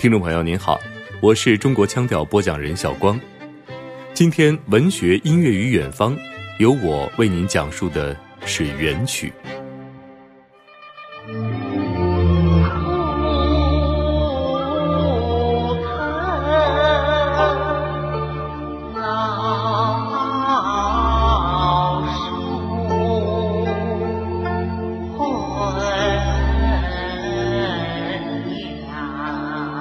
听众朋友您好，我是中国腔调播讲人小光。今天文学音乐与远方，由我为您讲述的是元曲。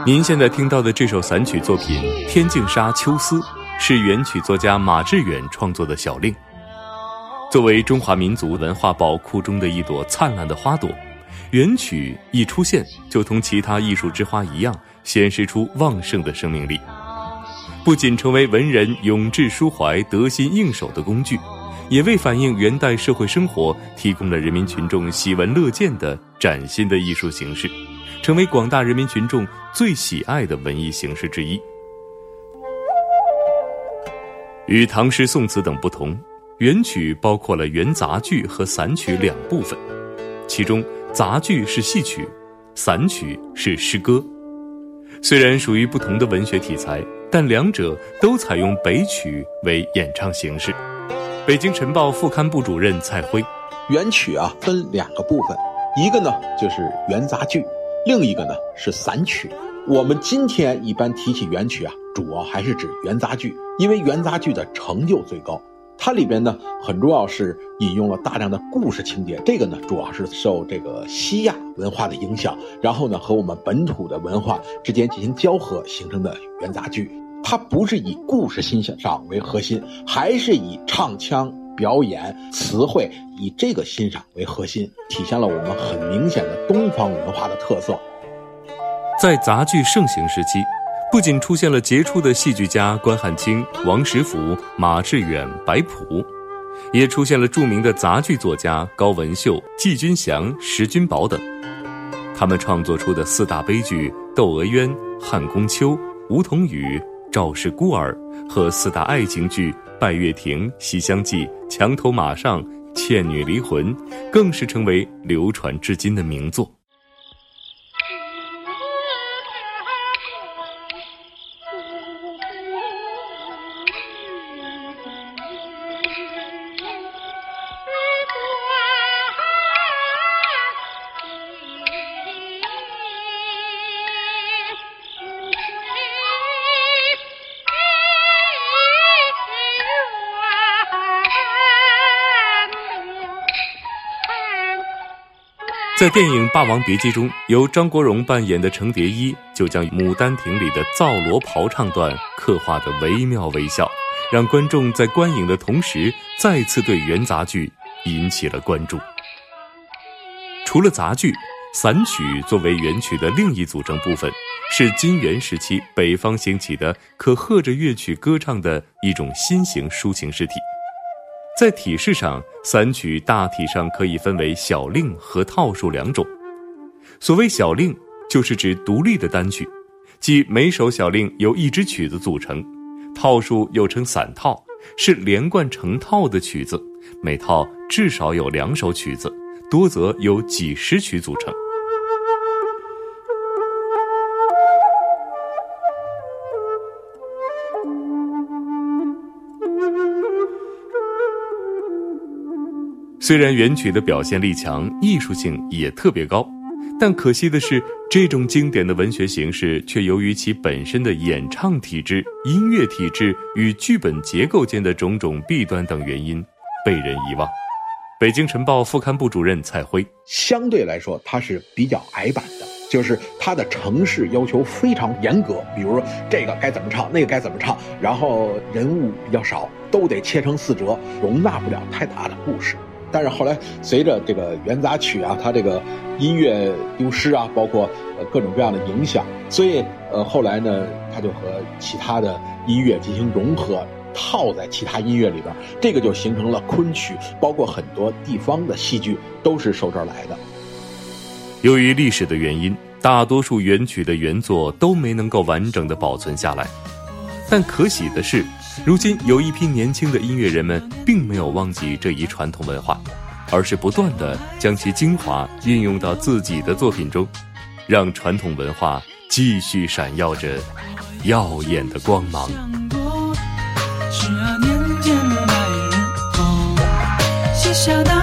您现在听到的这首散曲作品《天净沙·秋思》，是元曲作家马致远创作的小令。作为中华民族文化宝库中的一朵灿烂的花朵，元曲一出现就同其他艺术之花一样，显示出旺盛的生命力。不仅成为文人咏志抒怀、得心应手的工具，也为反映元代社会生活提供了人民群众喜闻乐见的崭新的艺术形式。成为广大人民群众最喜爱的文艺形式之一。与唐诗宋词等不同，元曲包括了元杂剧和散曲两部分，其中杂剧是戏曲，散曲是诗歌。虽然属于不同的文学题材，但两者都采用北曲为演唱形式。北京晨报副刊部主任蔡辉，元曲啊分两个部分，一个呢就是元杂剧。另一个呢是散曲，我们今天一般提起元曲啊，主要还是指元杂剧，因为元杂剧的成就最高，它里边呢很重要是引用了大量的故事情节，这个呢主要是受这个西亚文化的影响，然后呢和我们本土的文化之间进行交合形成的元杂剧，它不是以故事欣赏为核心，还是以唱腔。表演词汇以这个欣赏为核心，体现了我们很明显的东方文化的特色。在杂剧盛行时期，不仅出现了杰出的戏剧家关汉卿、王实甫、马致远、白朴，也出现了著名的杂剧作家高文秀、季君祥、石君宝等。他们创作出的四大悲剧《窦娥冤》《汉宫秋》《梧桐雨》《赵氏孤儿》和四大爱情剧。《拜月亭》《西厢记》《墙头马上》《倩女离魂》，更是成为流传至今的名作。在电影《霸王别姬》中，由张国荣扮演的程蝶衣就将《牡丹亭》里的皂罗袍唱段刻画的惟妙惟肖，让观众在观影的同时再次对元杂剧引起了关注。除了杂剧，散曲作为元曲的另一组成部分，是金元时期北方兴起的可和着乐曲歌唱的一种新型抒情诗体。在体式上，散曲大体上可以分为小令和套数两种。所谓小令，就是指独立的单曲，即每首小令由一支曲子组成；套数又称散套，是连贯成套的曲子，每套至少有两首曲子，多则有几十曲组成。虽然元曲的表现力强，艺术性也特别高，但可惜的是，这种经典的文学形式却由于其本身的演唱体制、音乐体制与剧本结构间的种种弊端等原因，被人遗忘。北京晨报副刊部主任蔡辉，相对来说，它是比较矮板的，就是它的程式要求非常严格，比如说这个该怎么唱，那个该怎么唱，然后人物比较少，都得切成四折，容纳不了太大的故事。但是后来随着这个元杂曲啊，它这个音乐丢失啊，包括呃各种各样的影响，所以呃后来呢，它就和其他的音乐进行融合，套在其他音乐里边，这个就形成了昆曲，包括很多地方的戏剧都是受这儿来的。由于历史的原因，大多数元曲的原作都没能够完整的保存下来，但可喜的是。如今有一批年轻的音乐人们，并没有忘记这一传统文化，而是不断的将其精华运用到自己的作品中，让传统文化继续闪耀着耀眼的光芒。十二年前的那一日，写下。